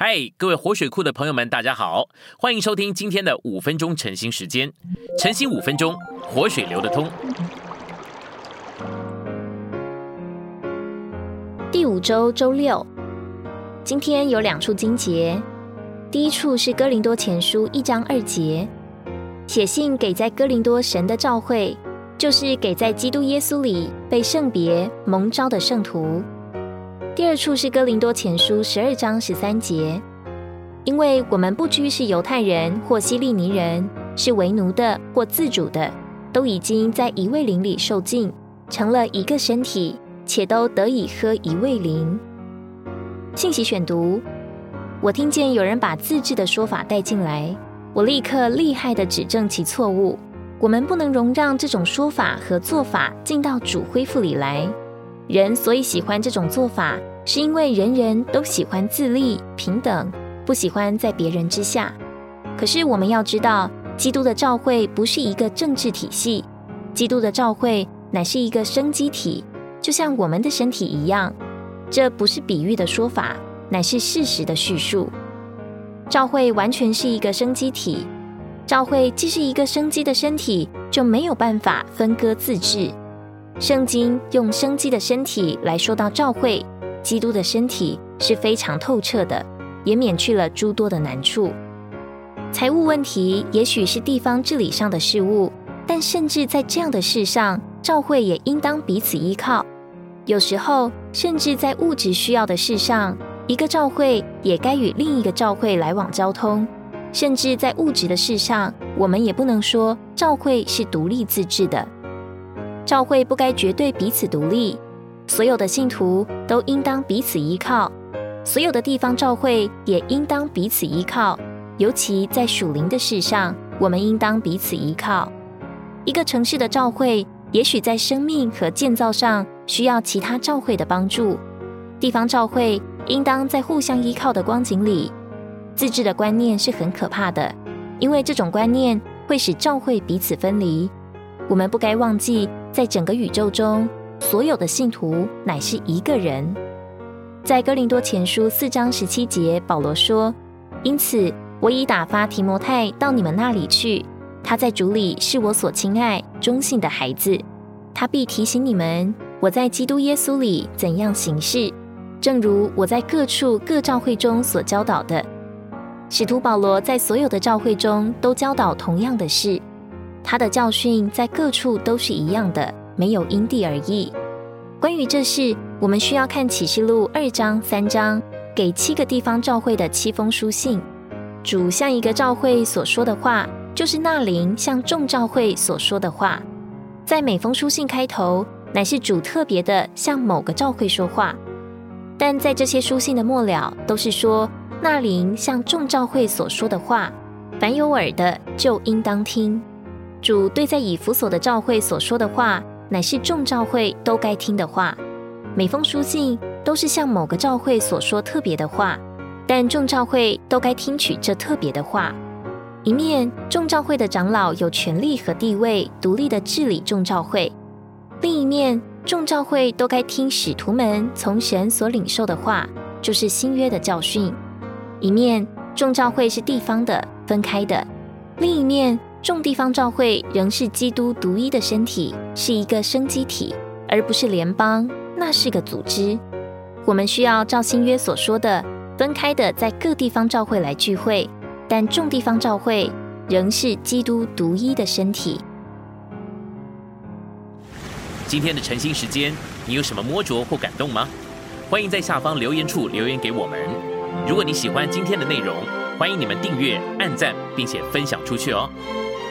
嗨，各位活水库的朋友们，大家好，欢迎收听今天的五分钟晨兴时间。晨兴五分钟，活水流得通。第五周周六，今天有两处经节。第一处是哥林多前书一章二节，写信给在哥林多神的召会，就是给在基督耶稣里被圣别蒙召的圣徒。第二处是哥林多前书十二章十三节，因为我们不拘是犹太人或希利尼人，是为奴的或自主的，都已经在一位灵里受尽，成了一个身体，且都得以喝一位灵。信息选读：我听见有人把自治的说法带进来，我立刻厉害的指正其错误。我们不能容让这种说法和做法进到主恢复里来。人所以喜欢这种做法，是因为人人都喜欢自立平等，不喜欢在别人之下。可是我们要知道，基督的教会不是一个政治体系，基督的教会乃是一个生机体，就像我们的身体一样。这不是比喻的说法，乃是事实的叙述。教会完全是一个生机体，教会既是一个生机的身体，就没有办法分割自治。圣经用生机的身体来说到教会，基督的身体是非常透彻的，也免去了诸多的难处。财务问题也许是地方治理上的事务，但甚至在这样的事上，教会也应当彼此依靠。有时候，甚至在物质需要的事上，一个教会也该与另一个教会来往交通。甚至在物质的事上，我们也不能说教会是独立自治的。教会不该绝对彼此独立，所有的信徒都应当彼此依靠，所有的地方教会也应当彼此依靠。尤其在属灵的事上，我们应当彼此依靠。一个城市的教会，也许在生命和建造上需要其他教会的帮助。地方教会应当在互相依靠的光景里，自治的观念是很可怕的，因为这种观念会使教会彼此分离。我们不该忘记。在整个宇宙中，所有的信徒乃是一个人。在哥林多前书四章十七节，保罗说：“因此，我已打发提摩太到你们那里去。他在主里是我所亲爱、忠信的孩子。他必提醒你们，我在基督耶稣里怎样行事，正如我在各处各教会中所教导的。使徒保罗在所有的教会中都教导同样的事。”他的教训在各处都是一样的，没有因地而异。关于这事，我们需要看启示录二章、三章，给七个地方教会的七封书信。主向一个教会所说的话，就是那灵向众教会所说的话。在每封书信开头，乃是主特别的向某个教会说话；但在这些书信的末了，都是说那灵向众教会所说的话。凡有耳的，就应当听。主对在以弗所的教会所说的话，乃是众教会都该听的话。每封书信都是向某个教会所说特别的话，但众教会都该听取这特别的话。一面，众教会的长老有权力和地位，独立的治理众教会；另一面，众教会都该听使徒们从神所领受的话，就是新约的教训。一面，众教会是地方的，分开的；另一面。众地方教会仍是基督独一的身体，是一个生机体，而不是联邦，那是个组织。我们需要照新约所说的，分开的在各地方教会来聚会，但众地方教会仍是基督独一的身体。今天的晨兴时间，你有什么摸着或感动吗？欢迎在下方留言处留言给我们。如果你喜欢今天的内容，欢迎你们订阅、按赞，并且分享出去哦。